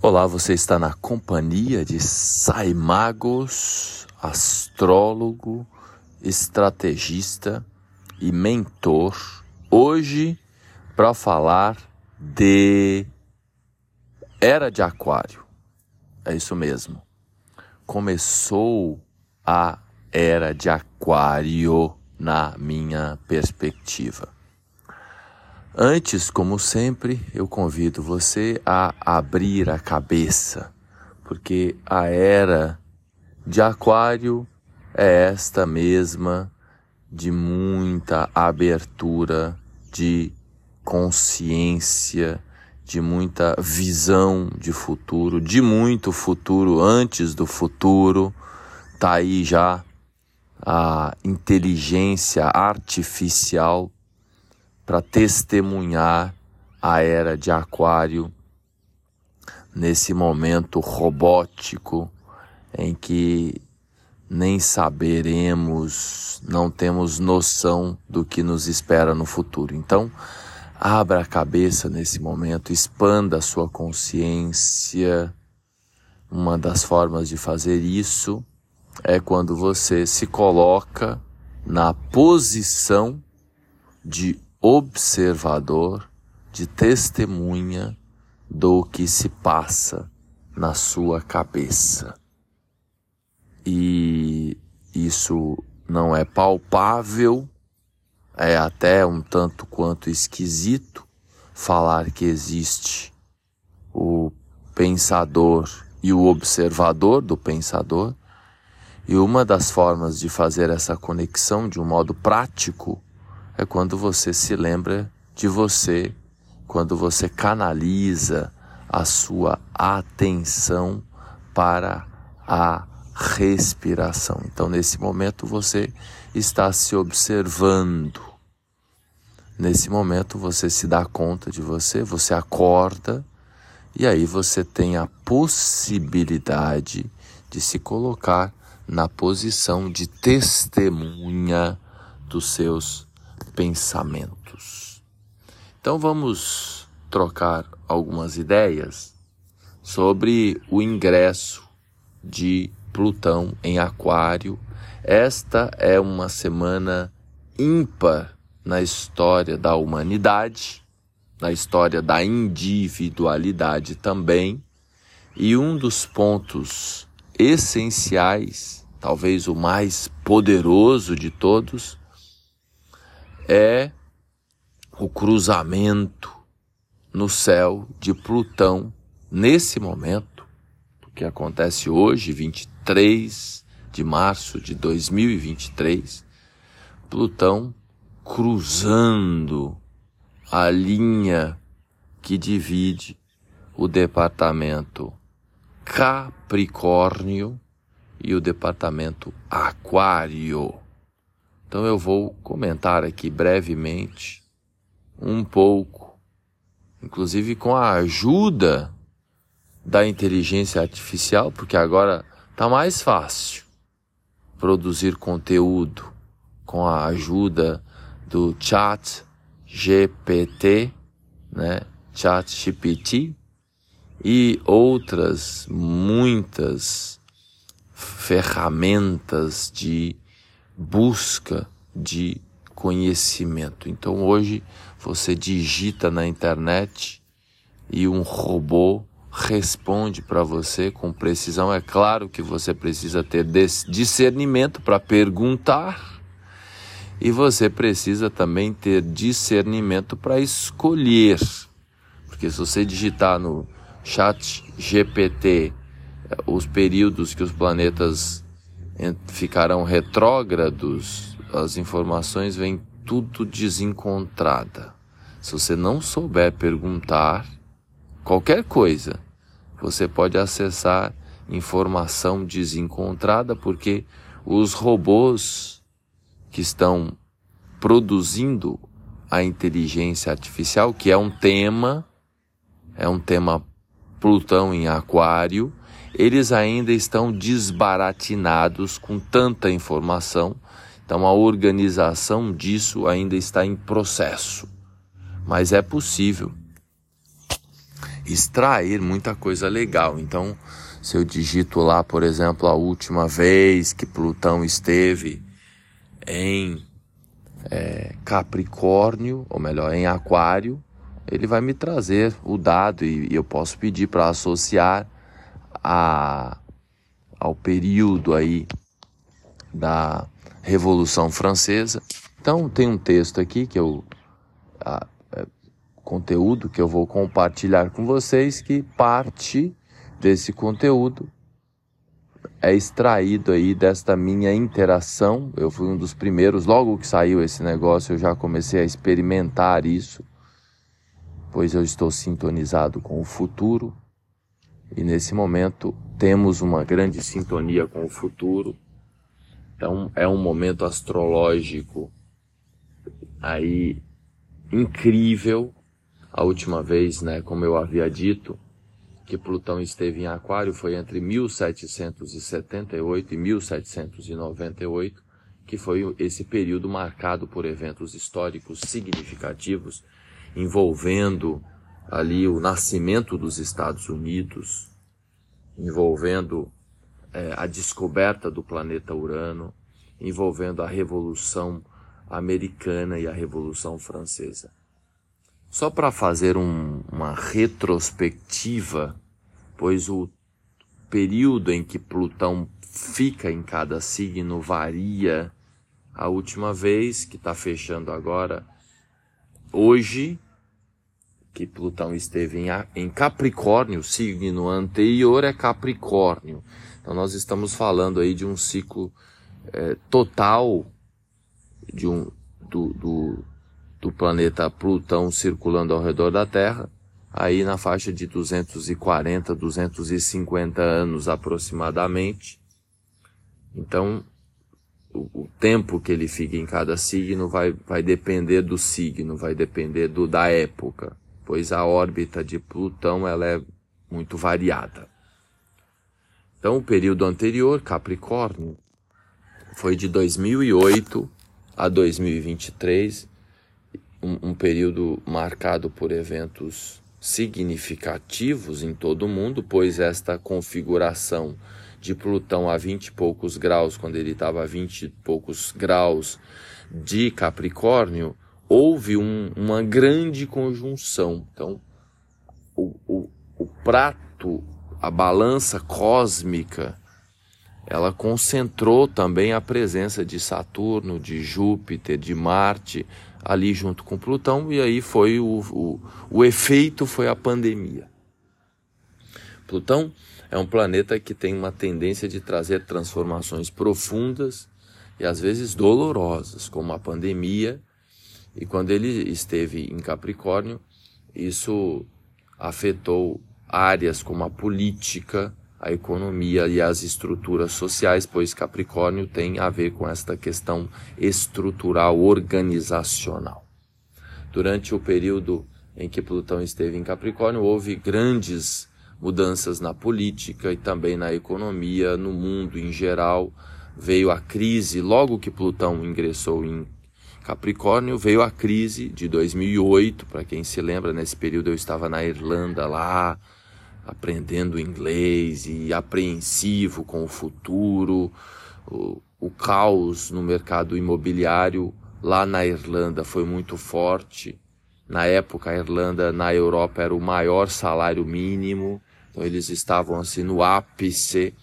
Olá, você está na companhia de Saimagos, astrólogo, estrategista e mentor. Hoje, para falar de Era de Aquário. É isso mesmo. Começou a Era de Aquário na minha perspectiva. Antes, como sempre, eu convido você a abrir a cabeça, porque a era de Aquário é esta mesma de muita abertura de consciência, de muita visão de futuro, de muito futuro antes do futuro. Tá aí já a inteligência artificial para testemunhar a era de Aquário nesse momento robótico em que nem saberemos, não temos noção do que nos espera no futuro. Então, abra a cabeça nesse momento, expanda a sua consciência. Uma das formas de fazer isso é quando você se coloca na posição de observador, de testemunha do que se passa na sua cabeça. E isso não é palpável, é até um tanto quanto esquisito falar que existe o pensador e o observador do pensador. E uma das formas de fazer essa conexão de um modo prático é quando você se lembra de você, quando você canaliza a sua atenção para a respiração. Então, nesse momento, você está se observando. Nesse momento, você se dá conta de você, você acorda e aí você tem a possibilidade de se colocar na posição de testemunha dos seus pensamentos. Então vamos trocar algumas ideias sobre o ingresso de Plutão em Aquário. Esta é uma semana ímpar na história da humanidade, na história da individualidade também, e um dos pontos essenciais, talvez o mais poderoso de todos, é o cruzamento no céu de Plutão nesse momento, que acontece hoje, 23 de março de 2023, Plutão cruzando a linha que divide o departamento Capricórnio e o departamento Aquário. Então eu vou comentar aqui brevemente um pouco, inclusive com a ajuda da inteligência artificial, porque agora está mais fácil produzir conteúdo com a ajuda do chat GPT, né? Chat GPT e outras muitas ferramentas de busca de conhecimento. Então hoje você digita na internet e um robô responde para você com precisão. É claro que você precisa ter discernimento para perguntar e você precisa também ter discernimento para escolher. Porque se você digitar no chat GPT eh, os períodos que os planetas ficarão retrógrados, as informações vêm tudo desencontrada. Se você não souber perguntar qualquer coisa, você pode acessar informação desencontrada porque os robôs que estão produzindo a inteligência artificial, que é um tema, é um tema Plutão em Aquário, eles ainda estão desbaratinados com tanta informação, então a organização disso ainda está em processo. Mas é possível. extrair muita coisa legal. Então, se eu digito lá, por exemplo, a última vez que Plutão esteve em é, Capricórnio, ou melhor, em Aquário, ele vai me trazer o dado e, e eu posso pedir para associar a, ao período aí da Revolução Francesa. Então tem um texto aqui que eu a, é, conteúdo que eu vou compartilhar com vocês que parte desse conteúdo é extraído aí desta minha interação. Eu fui um dos primeiros, logo que saiu esse negócio, eu já comecei a experimentar isso, pois eu estou sintonizado com o futuro e nesse momento temos uma grande sintonia com o futuro. Então é um momento astrológico aí incrível. A última vez, né, como eu havia dito, que Plutão esteve em Aquário foi entre 1778 e 1798, que foi esse período marcado por eventos históricos significativos envolvendo ali o nascimento dos Estados Unidos, envolvendo é, a descoberta do planeta Urano, envolvendo a Revolução Americana e a Revolução Francesa. Só para fazer um, uma retrospectiva, pois o período em que Plutão fica em cada signo varia. A última vez, que está fechando agora, hoje, que Plutão esteve em, em Capricórnio, signo anterior é Capricórnio. Então nós estamos falando aí de um ciclo é, total de um, do, do, do planeta Plutão circulando ao redor da Terra, aí na faixa de 240, 250 anos aproximadamente. Então, o, o, tempo que ele fica em cada signo vai, vai depender do signo, vai depender do, da época, pois a órbita de Plutão ela é muito variada. Então, o período anterior, Capricórnio, foi de 2008 a 2023, um, um período marcado por eventos significativos em todo o mundo, pois esta configuração de Plutão a 20 e poucos graus, quando ele estava a 20 e poucos graus de Capricórnio, houve um, uma grande conjunção. Então, o, o, o prato, a balança cósmica, ela concentrou também a presença de Saturno, de Júpiter, de Marte, ali junto com Plutão, e aí foi o, o, o efeito foi a pandemia. Plutão é um planeta que tem uma tendência de trazer transformações profundas e às vezes dolorosas, como a pandemia. E quando ele esteve em Capricórnio, isso afetou áreas como a política, a economia e as estruturas sociais, pois Capricórnio tem a ver com esta questão estrutural, organizacional. Durante o período em que Plutão esteve em Capricórnio, houve grandes mudanças na política e também na economia, no mundo em geral. Veio a crise, logo que Plutão ingressou em Capricórnio, veio a crise de 2008. Para quem se lembra, nesse período eu estava na Irlanda lá, aprendendo inglês e apreensivo com o futuro. O, o caos no mercado imobiliário lá na Irlanda foi muito forte. Na época, a Irlanda, na Europa, era o maior salário mínimo. Então, eles estavam assim no ápice.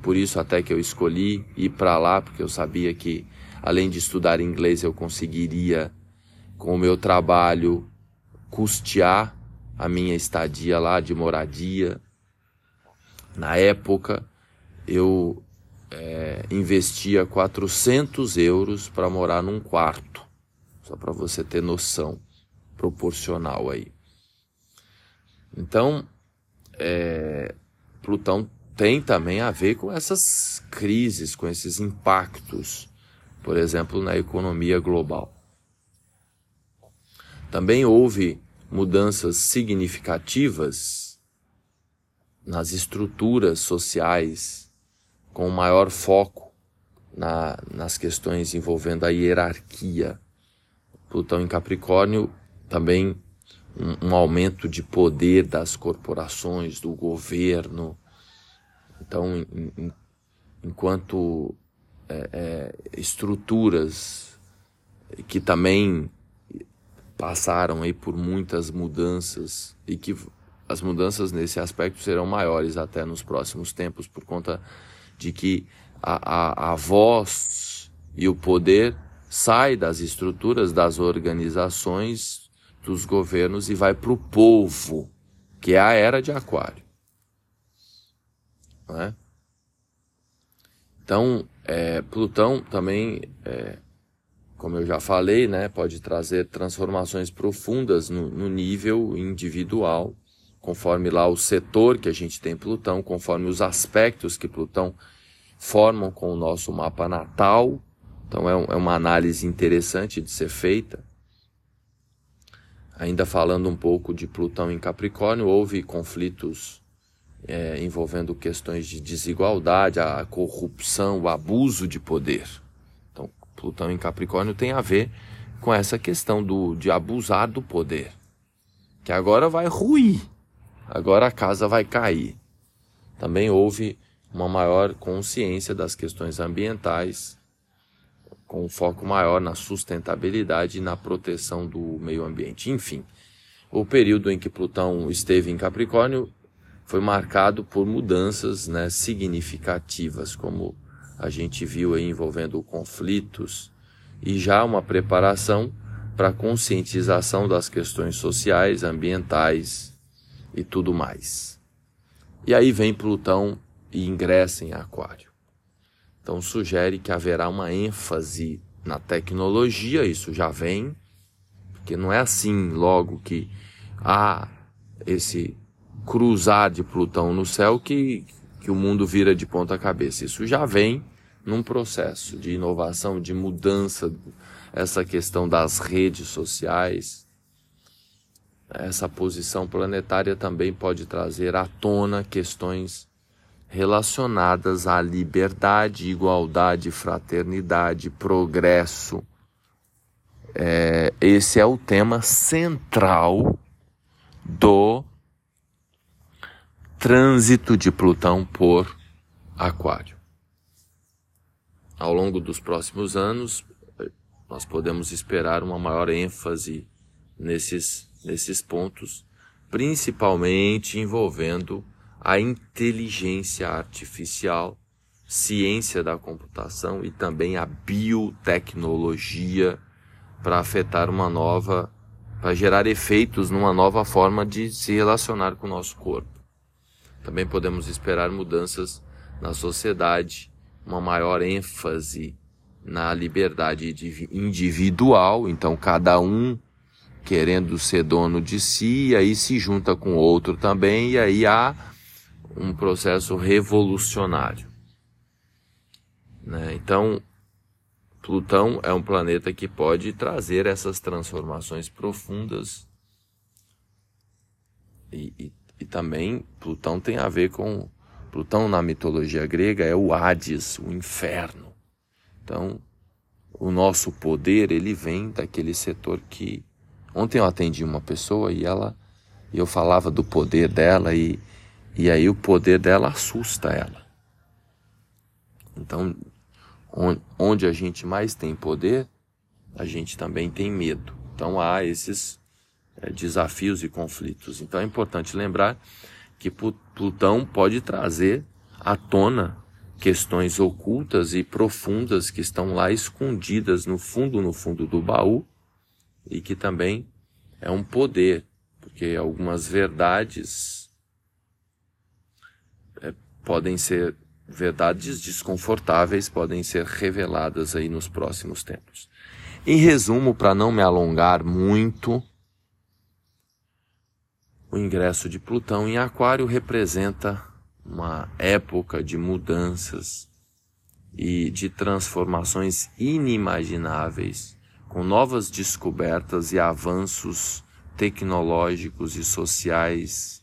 Por isso, até que eu escolhi ir para lá, porque eu sabia que, além de estudar inglês, eu conseguiria, com o meu trabalho, custear a minha estadia lá de moradia. Na época, eu é, investia 400 euros para morar num quarto, só para você ter noção proporcional aí. Então, é, Plutão tem também a ver com essas crises, com esses impactos, por exemplo, na economia global. Também houve mudanças significativas nas estruturas sociais, com maior foco na, nas questões envolvendo a hierarquia. Plutão em Capricórnio também um, um aumento de poder das corporações, do governo. Então, em, em, enquanto é, é, estruturas que também passaram aí por muitas mudanças e que as mudanças nesse aspecto serão maiores até nos próximos tempos por conta de que a, a, a voz e o poder sai das estruturas das organizações dos governos e vai para o povo, que é a era de Aquário. Né? Então, é, Plutão também, é, como eu já falei, né, pode trazer transformações profundas no, no nível individual, conforme lá o setor que a gente tem Plutão, conforme os aspectos que Plutão formam com o nosso mapa natal. Então é, um, é uma análise interessante de ser feita. Ainda falando um pouco de Plutão em Capricórnio, houve conflitos é, envolvendo questões de desigualdade, a corrupção, o abuso de poder. Então, Plutão em Capricórnio tem a ver com essa questão do, de abusar do poder, que agora vai ruir, agora a casa vai cair. Também houve uma maior consciência das questões ambientais, com um foco maior na sustentabilidade e na proteção do meio ambiente. Enfim, o período em que Plutão esteve em Capricórnio foi marcado por mudanças né, significativas, como a gente viu aí envolvendo conflitos e já uma preparação para conscientização das questões sociais, ambientais e tudo mais. E aí vem Plutão e ingressa em Aquário. Então sugere que haverá uma ênfase na tecnologia, isso já vem, porque não é assim logo que há esse cruzar de Plutão no céu que, que o mundo vira de ponta cabeça. Isso já vem num processo de inovação, de mudança, essa questão das redes sociais. Essa posição planetária também pode trazer à tona questões relacionadas à liberdade, igualdade, fraternidade, progresso. É, esse é o tema central do trânsito de Plutão por Aquário. Ao longo dos próximos anos, nós podemos esperar uma maior ênfase nesses, nesses pontos, principalmente envolvendo a inteligência artificial, ciência da computação e também a biotecnologia para afetar uma nova, para gerar efeitos numa nova forma de se relacionar com o nosso corpo. Também podemos esperar mudanças na sociedade, uma maior ênfase na liberdade individual, então cada um querendo ser dono de si, e aí se junta com outro também, e aí há um processo revolucionário. Né? Então, Plutão é um planeta que pode trazer essas transformações profundas e, e e também Plutão tem a ver com. Plutão na mitologia grega é o Hades, o inferno. Então, o nosso poder, ele vem daquele setor que. Ontem eu atendi uma pessoa e ela. E eu falava do poder dela e, e aí o poder dela assusta ela. Então, onde a gente mais tem poder, a gente também tem medo. Então há esses é, desafios e conflitos. Então é importante lembrar que Plutão pode trazer à tona questões ocultas e profundas que estão lá escondidas no fundo, no fundo do baú, e que também é um poder, porque algumas verdades é, podem ser verdades desconfortáveis, podem ser reveladas aí nos próximos tempos. Em resumo, para não me alongar muito, o ingresso de Plutão em Aquário representa uma época de mudanças e de transformações inimagináveis, com novas descobertas e avanços tecnológicos e sociais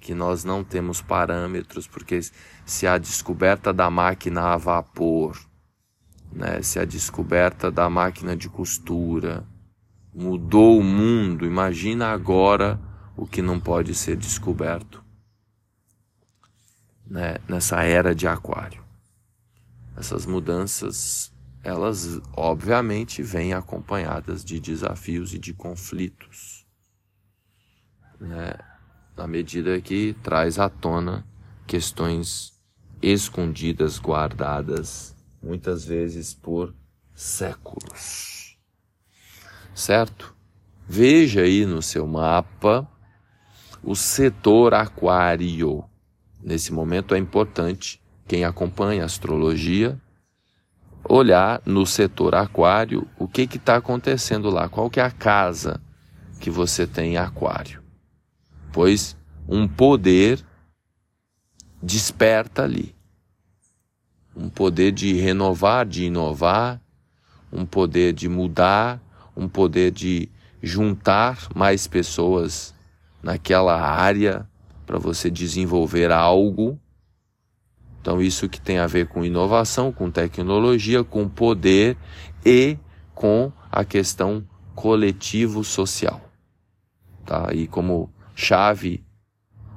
que nós não temos parâmetros, porque se a descoberta da máquina a vapor, né, se a descoberta da máquina de costura, mudou o mundo. Imagina agora o que não pode ser descoberto né, nessa era de Aquário. Essas mudanças, elas obviamente vêm acompanhadas de desafios e de conflitos, né, na medida que traz à tona questões escondidas, guardadas, muitas vezes por séculos. Certo? Veja aí no seu mapa o setor aquário. Nesse momento é importante quem acompanha a astrologia olhar no setor aquário o que está acontecendo lá, qual que é a casa que você tem em aquário. Pois um poder desperta ali. Um poder de renovar, de inovar, um poder de mudar, um poder de juntar mais pessoas naquela área para você desenvolver algo. Então, isso que tem a ver com inovação, com tecnologia, com poder e com a questão coletivo-social. Tá? E como chave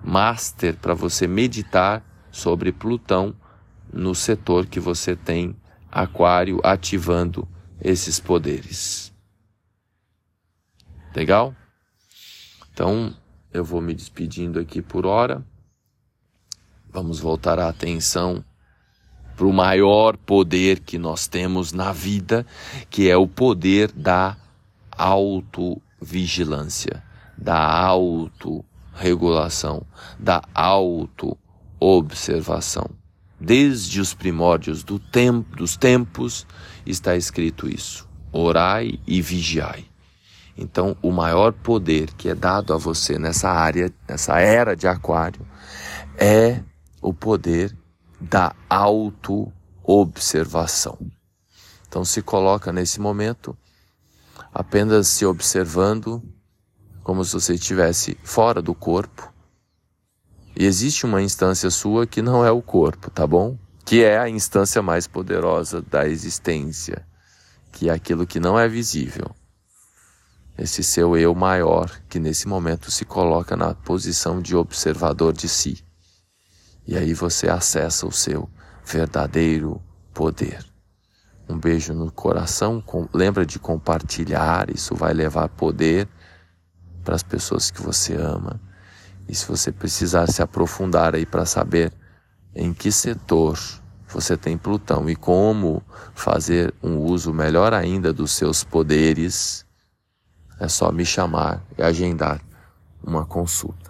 master para você meditar sobre Plutão no setor que você tem Aquário ativando esses poderes. Legal? Então, eu vou me despedindo aqui por hora. Vamos voltar a atenção para o maior poder que nós temos na vida, que é o poder da autovigilância, da autorregulação, da auto-observação. Desde os primórdios do tempo, dos tempos está escrito isso: orai e vigiai. Então, o maior poder que é dado a você nessa área, nessa era de Aquário, é o poder da auto-observação. Então, se coloca nesse momento apenas se observando como se você estivesse fora do corpo. E existe uma instância sua que não é o corpo, tá bom? Que é a instância mais poderosa da existência, que é aquilo que não é visível esse seu eu maior, que nesse momento se coloca na posição de observador de si. E aí você acessa o seu verdadeiro poder. Um beijo no coração, lembra de compartilhar, isso vai levar poder para as pessoas que você ama. E se você precisar se aprofundar aí para saber em que setor você tem Plutão e como fazer um uso melhor ainda dos seus poderes, é só me chamar e agendar uma consulta.